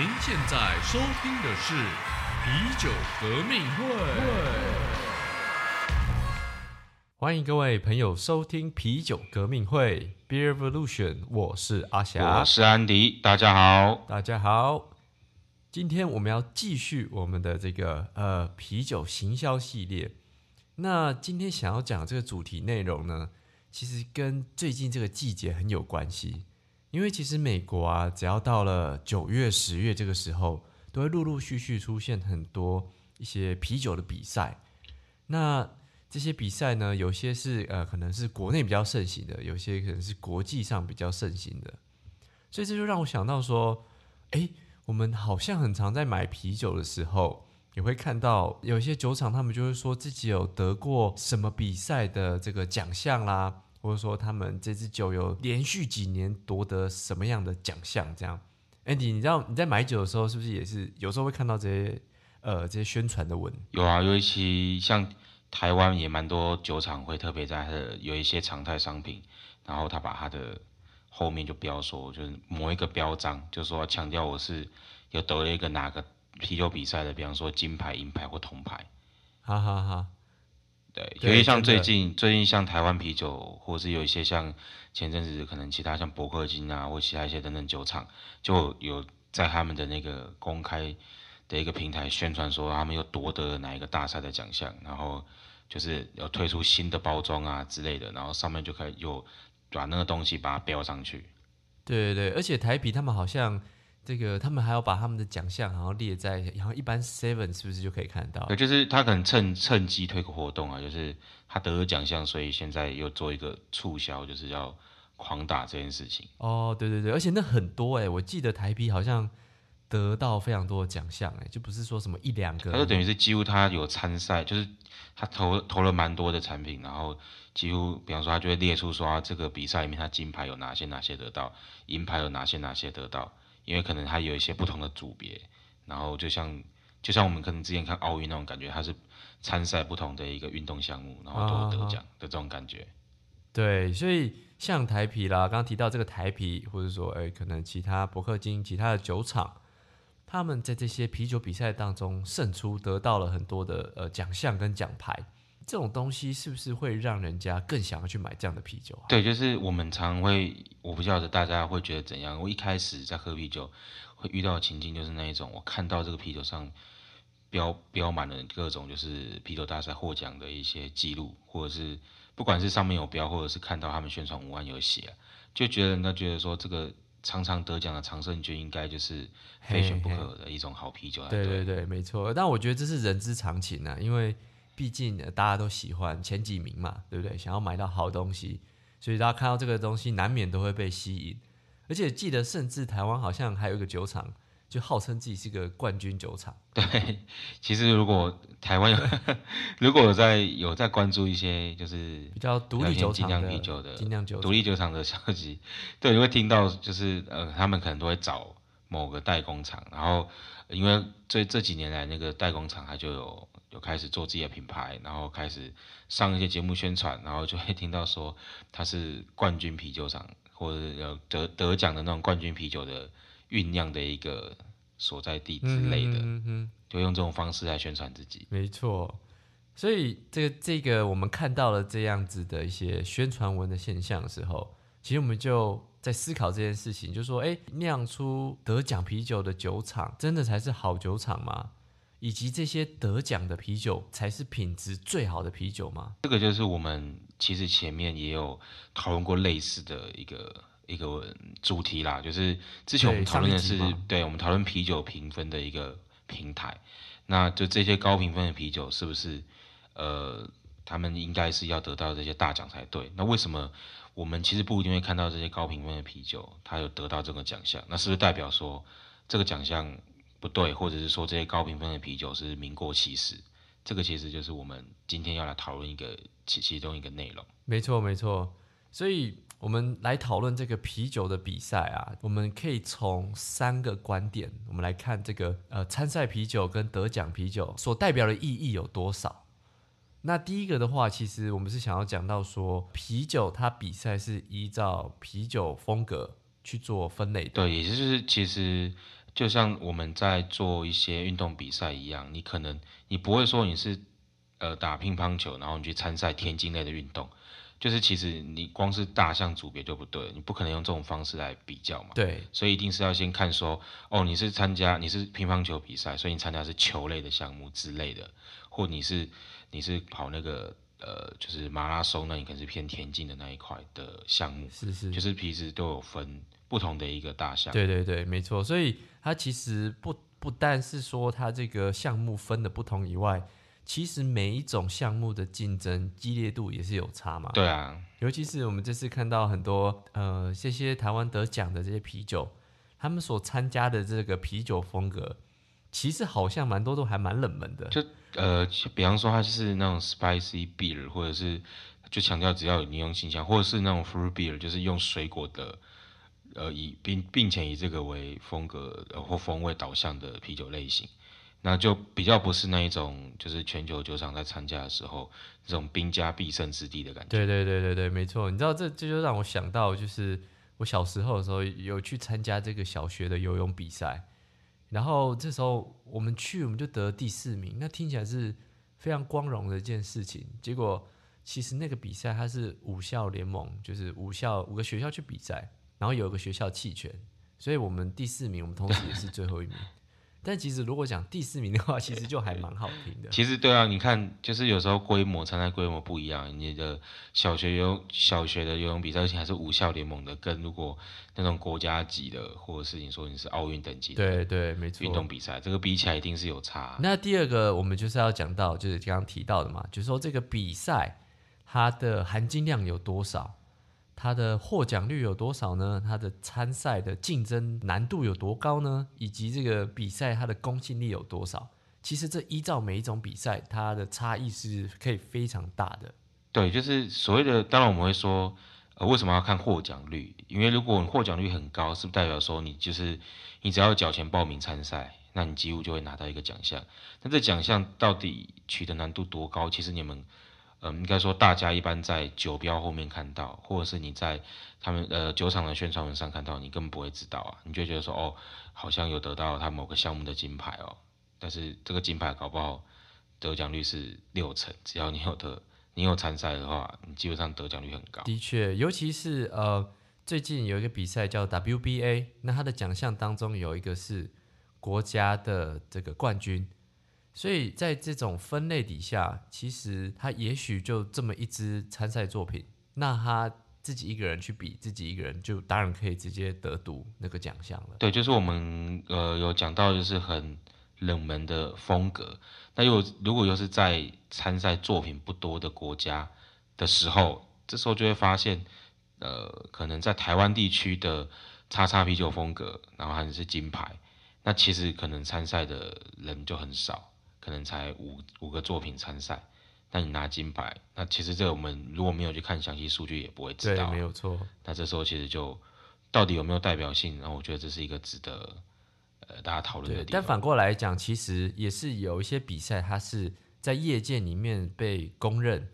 您现在收听的是啤酒革命会。欢迎各位朋友收听啤酒革命会 Beer Revolution，我是阿霞我，是安迪，大家好。大家好。今天我们要继续我们的这个呃啤酒行销系列。那今天想要讲这个主题内容呢，其实跟最近这个季节很有关系。因为其实美国啊，只要到了九月、十月这个时候，都会陆陆续续出现很多一些啤酒的比赛。那这些比赛呢，有些是呃可能是国内比较盛行的，有些可能是国际上比较盛行的。所以这就让我想到说，诶，我们好像很常在买啤酒的时候，也会看到有些酒厂，他们就会说自己有得过什么比赛的这个奖项啦，或者说他们这支酒有连续几年夺得什么样的奖项，这样。Andy，你知道你在买酒的时候，是不是也是有时候会看到这些呃这些宣传的文？有啊，尤其像台湾也蛮多酒厂会特别在它的有一些常态商品，然后他把它的后面就标说，就是某一个标章，就说强调我是有得了一个哪个啤酒比赛的，比方说金牌、银牌或铜牌。哈哈哈。对，对尤其像最近最近像台湾啤酒，或是有一些像前阵子可能其他像伯克金啊，或其他一些等等酒厂，就有在他们的那个公开的一个平台宣传说他们又夺得了哪一个大赛的奖项，然后就是要推出新的包装啊之类的，然后上面就可以有把那个东西把它标上去。对对对，而且台啤他们好像这个，他们还要把他们的奖项，然后列在，然后一般 Seven 是不是就可以看到对，？就是他可能趁趁机推个活动啊，就是他得了奖项，所以现在又做一个促销，就是要狂打这件事情。哦，对对对，而且那很多哎，我记得台啤好像得到非常多的奖项哎，就不是说什么一两个，他就等于是几乎他有参赛，就是他投投了蛮多的产品，然后几乎比方说他就会列出说、啊、这个比赛里面他金牌有哪些哪些得到，银牌有哪些哪些得到，因为可能它有一些不同的组别，然后就像就像我们可能之前看奥运那种感觉，它是参赛不同的一个运动项目，然后都有得奖的这种感觉。对，所以像台啤啦，刚刚提到这个台啤，或者说哎，可能其他伯克金、其他的酒厂，他们在这些啤酒比赛当中胜出，得到了很多的呃奖项跟奖牌。这种东西是不是会让人家更想要去买这样的啤酒啊？对，就是我们常会，我不晓得大家会觉得怎样。我一开始在喝啤酒，会遇到的情境就是那一种，我看到这个啤酒上标标满了各种就是啤酒大赛获奖的一些记录，或者是不管是上面有标，或者是看到他们宣传文案有写啊、就觉得人家觉得说这个常常得奖的常胜军应该就是非选不可的一种好啤酒才对对对，没错。但我觉得这是人之常情啊，因为毕竟呃大家都喜欢前几名嘛，对不对？想要买到好东西，所以大家看到这个东西，难免都会被吸引。而且记得，甚至台湾好像还有一个酒厂，就号称自己是个冠军酒厂。对，其实如果台湾有 如果有在有在关注一些就是比较独立酒厂的独立酒厂的消息，对，你会听到就是呃，他们可能都会找某个代工厂，然后呃因为这这几年来那个代工厂它就有有开始做自己的品牌，然后开始上一些节目宣传，然后就会听到说他是冠军啤酒厂或者有得得奖的那种冠军啤酒的酝酿的一个所在地之类的，嗯嗯，就用这种方式来宣传自己。没错。所以这个这个我们看到了这样子的一些宣传文的现象的时候，其实我们就在思考这件事情，就说，哎，酿出得奖啤酒的酒厂，真的才是好酒厂吗？以及这些得奖的啤酒才是品质最好的啤酒吗？这个就是我们其实前面也有讨论过类似的一个一个主题啦，就是之前我们讨论的是对我们讨论啤酒评分的一个平台，那就这些高评分的啤酒是不是呃，他们应该是要得到这些大奖才对？那为什么我们其实不一定会看到这些高评分的啤酒，它有得到这个奖项？那是不是代表说这个奖项不对，或者是说这些高评分的啤酒是名过其实？这个其实就是我们今天要来讨论一个其其中一个内容。没错，没错。所以我们来讨论这个啤酒的比赛啊，我们可以从三个观点，我们来看这个呃参赛啤酒跟得奖啤酒所代表的意义有多少。那第一个的话，其实我们是想要讲到说，啤酒它比赛是依照啤酒风格去做分类的。对，也就是其实就像我们在做一些运动比赛一样，你可能你不会说你是呃打乒乓球，然后你去参赛田径类的运动，就是其实你光是大项组别就不对，你不可能用这种方式来比较嘛。对，所以一定是要先看说，哦，你是参加你是乒乓球比赛，所以你参加是球类的项目之类的，或你是你是跑那个呃就是马拉松，那你可能是偏田径的那一块的项目，是是，就是平时都有分不同的一个大项。对对对，没错。所以它其实不不但是说它这个项目分的不同以外，其实每一种项目的竞争激烈度也是有差嘛。对啊，尤其是我们这次看到很多呃这些台湾得奖的这些啤酒，他们所参加的这个啤酒风格，其实好像蛮多都还蛮冷门的。就呃，比方说它就是那种 spicy beer，或者是就强调只要有柠檬清香，或者是那种 fruit beer，就是用水果的呃以并并且以这个为风格呃或风味导向的啤酒类型，那就比较不是那一种就是全球酒厂在参加的时候这种兵家必胜之地的感觉。对对对对对，没错。你知道这这就让我想到，就是我小时候的时候有去参加这个小学的游泳比赛，然后这时候我们去我们就得第四名，那听起来是非常光荣的一件事情。结果其实那个比赛它是五校联盟，就是五校五个学校去比赛，然后有一个学校弃权，所以我们第四名，我们同时也是最后一名。但其实如果讲第四名的话，其实就还蛮好听的。其实对啊，你看，就是有时候规模参赛规模不一样，你的小学游小学的游泳比赛，而且还是五校联盟的，跟如果那种国家级的，或者是你说你是奥运等级的对对，没错。运动比赛，这个比起来一定是有差。那第二个，我们就是要讲到，就是刚刚提到的嘛，就是说这个比赛它的含金量有多少，它的获奖率有多少呢？它的参赛的竞争难度有多高呢？以及这个比赛它的公信力有多少？其实这依照每一种比赛，它的差异是可以非常大的。对，就是所谓的，当然我们会说，呃，为什么要看获奖率？因为如果你获奖率很高，是不是代表说你就是你只要缴钱报名参赛，那你几乎就会拿到一个奖项？那这奖项到底取得难度多高？其实你们，嗯，应该说大家一般在酒标后面看到，或者是你在他们呃酒厂的宣传文上看到，你根本不会知道啊，你就觉得说，哦，好像有得到他某个项目的金牌哦，但是这个金牌搞不好得奖率是六成，只要你有得。你有参赛的话，你基本上得奖率很高。的确，尤其是呃，最近有一个比赛叫 WBA，那它的奖项当中有一个是国家的这个冠军，所以在这种分类底下，其实他也许就这么一支参赛作品，那他自己一个人去比，自己一个人就当然可以直接得读那个奖项了。对，就是我们呃有讲到，就是很冷门的风格。那又如果又是在参赛作品不多的国家的时候，这时候就会发现，呃，可能在台湾地区的叉叉啤酒风格，然后还是金牌，那其实可能参赛的人就很少，可能才五五个作品参赛，那你拿金牌，那其实这个我们如果没有去看详细数据，也不会知道，没有错。那这时候其实就到底有没有代表性？然后我觉得这是一个值得。呃，大家讨论的地方。但反过来讲，其实也是有一些比赛，它是在业界里面被公认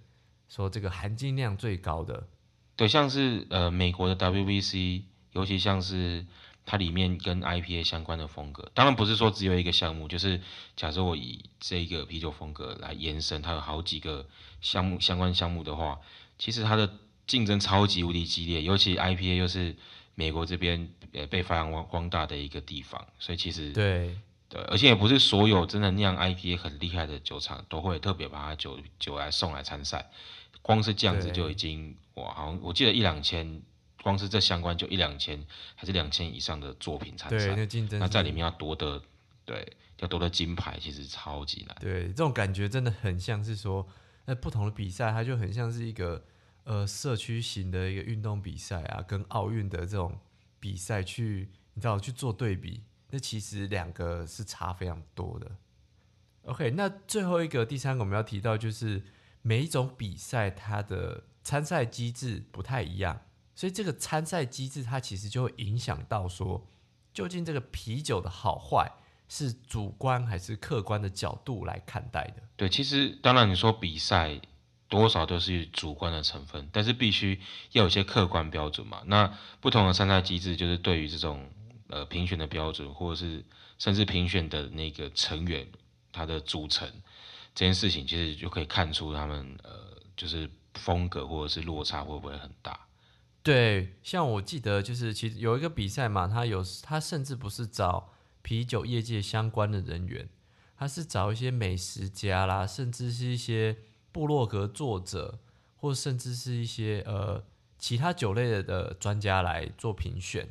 说这个含金量最高的。对，像是呃美国的 WBC，尤其像是它里面跟 IPA 相关的风格。当然不是说只有一个项目，就是假设我以这个啤酒风格来延伸，它有好几个项目相关项目的话，其实它的竞争超级无敌激烈，尤其 IPA 又是。美国这边呃被发扬光光大的一个地方，所以其实对对，而且也不是所有真的酿 IPA 很厉害的酒厂都会特别把它酒酒来送来参赛，光是这样子就已经哇，好像我记得一两千，光是这相关就一两千还是两千以上的作品参赛，那竞争那在里面要夺得对要夺得金牌，其实超级难。对，这种感觉真的很像是说，那不同的比赛，它就很像是一个。呃，社区型的一个运动比赛啊，跟奥运的这种比赛去，你知道去做对比，那其实两个是差非常多的。OK，那最后一个第三个我们要提到就是每一种比赛它的参赛机制不太一样，所以这个参赛机制它其实就会影响到说，究竟这个啤酒的好坏是主观还是客观的角度来看待的。对，其实当然你说比赛。多少都是主观的成分，但是必须要有些客观标准嘛。那不同的参赛机制，就是对于这种呃评选的标准，或者是甚至评选的那个成员他的组成这件事情，其实就可以看出他们呃就是风格或者是落差会不会很大。对，像我记得就是其实有一个比赛嘛，他有他甚至不是找啤酒业界相关的人员，他是找一些美食家啦，甚至是一些部落格作者，或甚至是一些呃其他酒类的专家来做评选，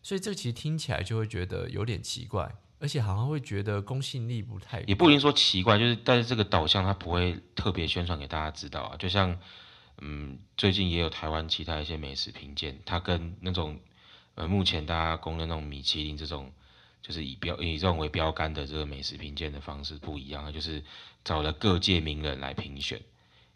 所以这其实听起来就会觉得有点奇怪，而且好像会觉得公信力不太也不一定说奇怪，就是但是这个导向他不会特别宣传给大家知道啊，就像。嗯，最近也有台湾其他一些美食评鉴，它跟那种呃目前大家公认那种米其林这种，就是以标以这种为标杆的这个美食评鉴的方式不一样，就是找了各界名人来评选，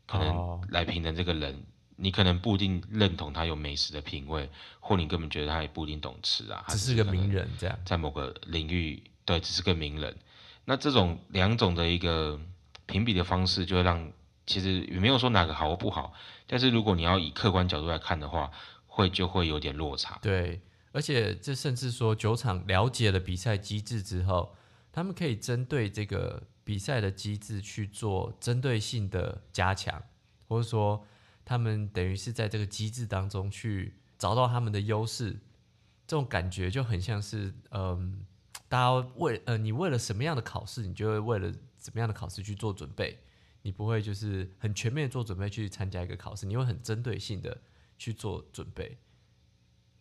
可能来评的这个人，你可能不一定认同他有美食的品味，或你根本觉得他也不一定懂吃啊，只是个名人这样，在某个领域对只是个名人，那这种两种的一个评比的方式，就会让。其实也没有说哪个好或不好，但是如果你要以客观角度来看的话，会就会有点落差。对，而且这甚至说酒厂了解了比赛机制之后，他们可以针对这个比赛的机制去做针对性的加强，或者说他们等于是在这个机制当中去找到他们的优势，这种感觉就很像是，嗯，大家为呃你为了什么样的考试，你就会为了怎么样的考试去做准备。你不会就是很全面做准备去参加一个考试，你会很针对性的去做准备。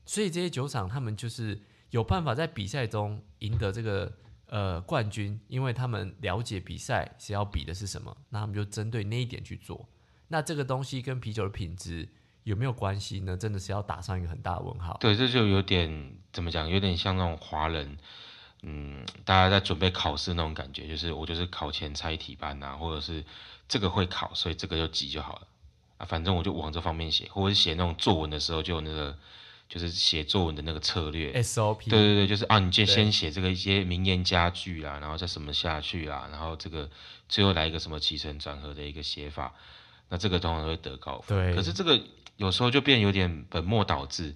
所以这些酒厂他们就是有办法在比赛中赢得这个呃冠军，因为他们了解比赛是要比的是什么，那他们就针对那一点去做。那这个东西跟啤酒的品质有没有关系呢？真的是要打上一个很大的问号。对，这就有点怎么讲，有点像那种华人。嗯，大家在准备考试那种感觉，就是我就是考前猜题班呐，或者是这个会考，所以这个就记就好了啊。反正我就往这方面写，或者写那种作文的时候，就有那个就是写作文的那个策略 SOP。对对对，就是啊，你就先写这个一些名言佳句啦，然后再什么下去啦，然后这个最后来一个什么起承转合的一个写法，那这个通常会得高分。对。可是这个有时候就变有点本末倒置，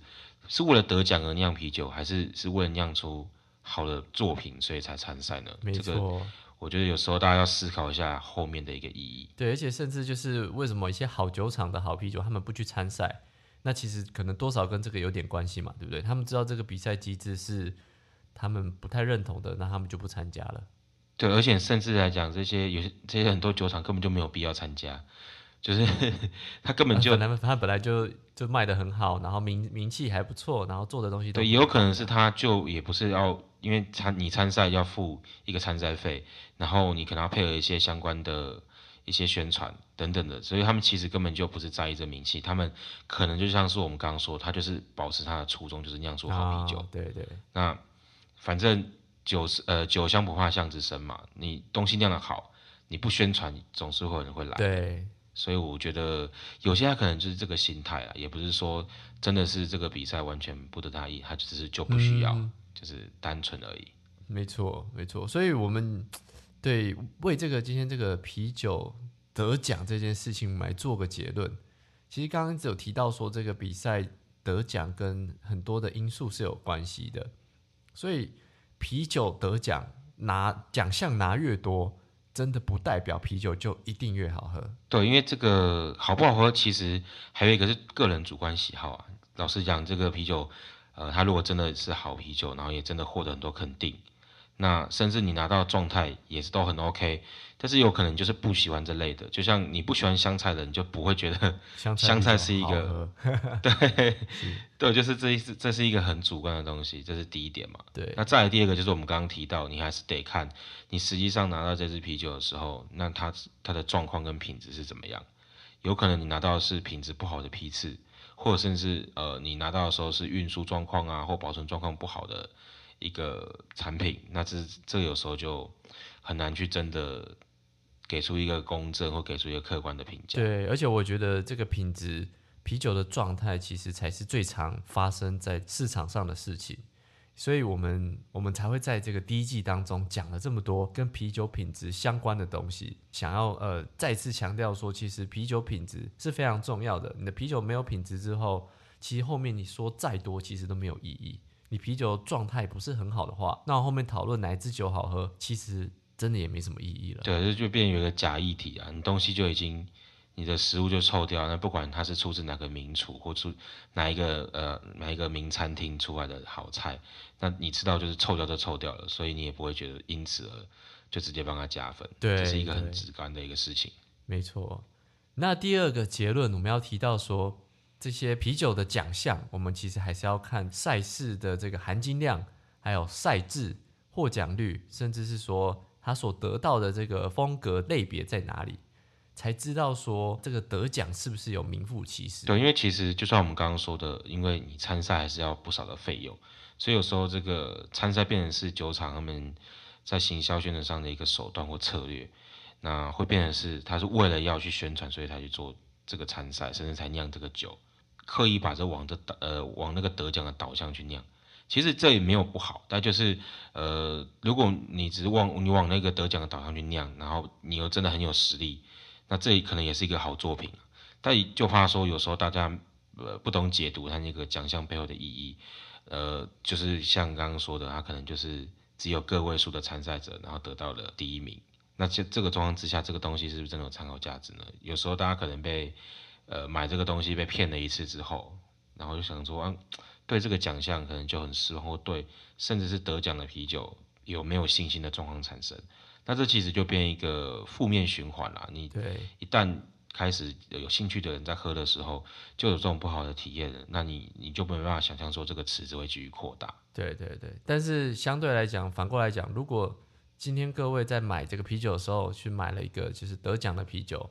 是为了得奖而酿啤酒，还是是为了酿出？好的作品，所以才参赛呢。没错，我觉得有时候大家要思考一下后面的一个意义。对，而且甚至就是为什么一些好酒厂的好啤酒，他们不去参赛，那其实可能多少跟这个有点关系嘛，对不对？他们知道这个比赛机制是他们不太认同的，那他们就不参加了。对，而且甚至来讲，这些有些这些很多酒厂根本就没有必要参加。就是 他根本就本来他本来就就卖的很好，然后名名气还不错，然后做的东西对，也有可能是他就也不是要，因为参你参赛要付一个参赛费，然后你可能要配合一些相关的一些宣传等等的，所以他们其实根本就不是在意这名气，他们可能就像是我们刚刚说，他就是保持他的初衷，就是酿出好啤酒。对对。那反正酒是呃酒香不怕巷子深嘛，你东西酿的好，你不宣传，总是会有人会来。对。所以我觉得有些他可能就是这个心态啊，也不是说真的是这个比赛完全不得他意，他只是就不需要，就是单纯而已。没错，没错。所以我们对为这个今天这个啤酒得奖这件事情来做个结论。其实刚刚只有提到说这个比赛得奖跟很多的因素是有关系的，所以啤酒得奖拿奖项拿越多。真的不代表啤酒就一定越好喝。对，因为这个好不好喝，其实还有一个是个人主观喜好啊。老实讲，这个啤酒，呃，它如果真的是好啤酒，然后也真的获得很多肯定。那甚至你拿到状态也是都很 OK，但是有可能就是不喜欢这类的，就像你不喜欢香菜的，你就不会觉得 香菜是一个，对，对，就是这一是这是一个很主观的东西，这是第一点嘛。对，那再来第二个就是我们刚刚提到，你还是得看你实际上拿到这支啤酒的时候，那它它的状况跟品质是怎么样？有可能你拿到的是品质不好的批次，或者甚至呃你拿到的时候是运输状况啊或保存状况不好的。一个产品，那这这有时候就很难去真的给出一个公正或给出一个客观的评价。对，而且我觉得这个品质啤酒的状态，其实才是最常发生在市场上的事情。所以，我们我们才会在这个第一季当中讲了这么多跟啤酒品质相关的东西，想要呃再次强调说，其实啤酒品质是非常重要的。你的啤酒没有品质之后，其实后面你说再多，其实都没有意义。你啤酒状态不是很好的话，那后面讨论哪一支酒好喝，其实真的也没什么意义了。对，这就变有一个假议题啊，你东西就已经。你的食物就臭掉，那不管它是出自哪个名厨或出哪一个呃哪一个名餐厅出来的好菜，那你吃到就是臭掉就臭掉了，所以你也不会觉得因此而就直接帮他加分，对，这是一个很直观的一个事情。没错。那第二个结论，我们要提到说，这些啤酒的奖项，我们其实还是要看赛事的这个含金量，还有赛制、获奖率，甚至是说他所得到的这个风格类别在哪里。才知道说这个得奖是不是有名副其实？对，因为其实就像我们刚刚说的，因为你参赛还是要不少的费用，所以有时候这个参赛变成是酒厂他们在行销宣传上的一个手段或策略，那会变成是他是为了要去宣传，所以才去做这个参赛，甚至才酿这个酒，刻意把这往这呃往那个得奖的导向去酿。其实这也没有不好，但就是呃，如果你只是往你往那个得奖的导向去酿，然后你又真的很有实力。那这可能也是一个好作品，但就怕说有时候大家呃不懂解读它那个奖项背后的意义，呃，就是像刚刚说的，他可能就是只有个位数的参赛者，然后得到了第一名。那这这个状况之下，这个东西是不是真的有参考价值呢？有时候大家可能被呃买这个东西被骗了一次之后，然后就想说，嗯，对这个奖项可能就很失望，或对甚至是得奖的啤酒有没有信心的状况产生。那这其实就变一个负面循环了。你一旦开始有兴趣的人在喝的时候，就有这种不好的体验了，那你你就没办法想象说这个池子会继续扩大。对对对，但是相对来讲，反过来讲，如果今天各位在买这个啤酒的时候去买了一个就是得奖的啤酒，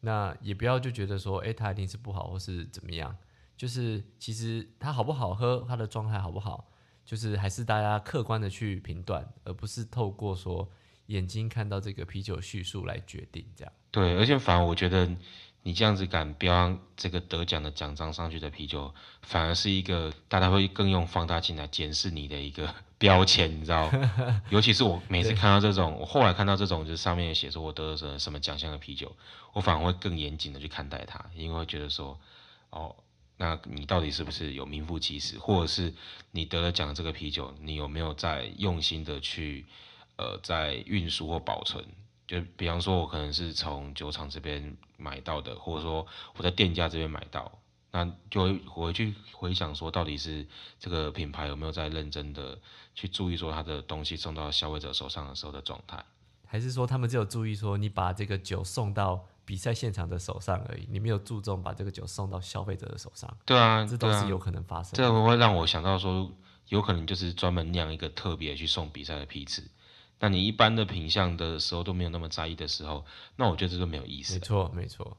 那也不要就觉得说，哎，它一定是不好或是怎么样，就是其实它好不好喝，它的状态好不好，就是还是大家客观的去评断，而不是透过说。眼睛看到这个啤酒叙述来决定，这样对，而且反而我觉得你这样子敢标这个得奖的奖章上去的啤酒，反而是一个大家会更用放大镜来检视你的一个标签，你知道？尤其是我每次看到这种，我后来看到这种就是上面写说我得了什么什么奖项的啤酒，我反而会更严谨的去看待它，因为会觉得说，哦，那你到底是不是有名副其实，或者是你得了奖这个啤酒，你有没有在用心的去？呃，在运输或保存，就比方说，我可能是从酒厂这边买到的，或者说我在店家这边买到，那就会回去回想说，到底是这个品牌有没有在认真的去注意说，他的东西送到消费者手上的时候的状态，还是说他们只有注意说，你把这个酒送到比赛现场的手上而已，你没有注重把这个酒送到消费者的手上？对啊，这都是有可能发生。这会让我想到说，有可能就是专门酿一个特别去送比赛的批次。那你一般的品相的时候都没有那么在意的时候，那我觉得这个没有意思。没错，没错。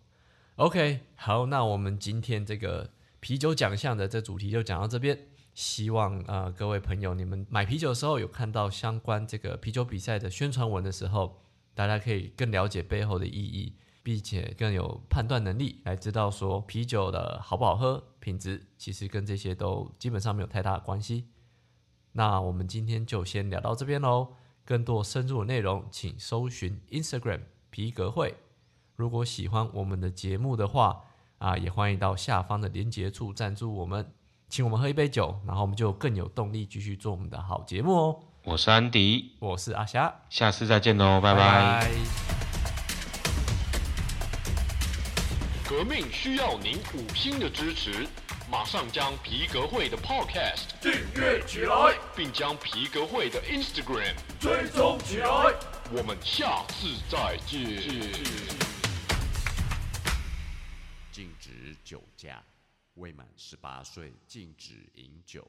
OK，好，那我们今天这个啤酒奖项的这主题就讲到这边。希望啊各位朋友，你们买啤酒的时候有看到相关这个啤酒比赛的宣传文的时候，大家可以更了解背后的意义，并且更有判断能力，来知道说啤酒的好不好喝、品质，其实跟这些都基本上没有太大的关系。那我们今天就先聊到这边喽。更多深入的内容，请搜寻 Instagram 皮革会。如果喜欢我们的节目的话，啊，也欢迎到下方的连结处赞助我们，请我们喝一杯酒，然后我们就更有动力继续做我们的好节目哦。我是安迪，我是阿霞，下次再见喽，拜拜。革命需要您五星的支持。马上将皮革会的 Podcast 订阅起来，并将皮革会的 Instagram 追踪起来。我们下次再见。禁止酒驾，未满十八岁禁止饮酒。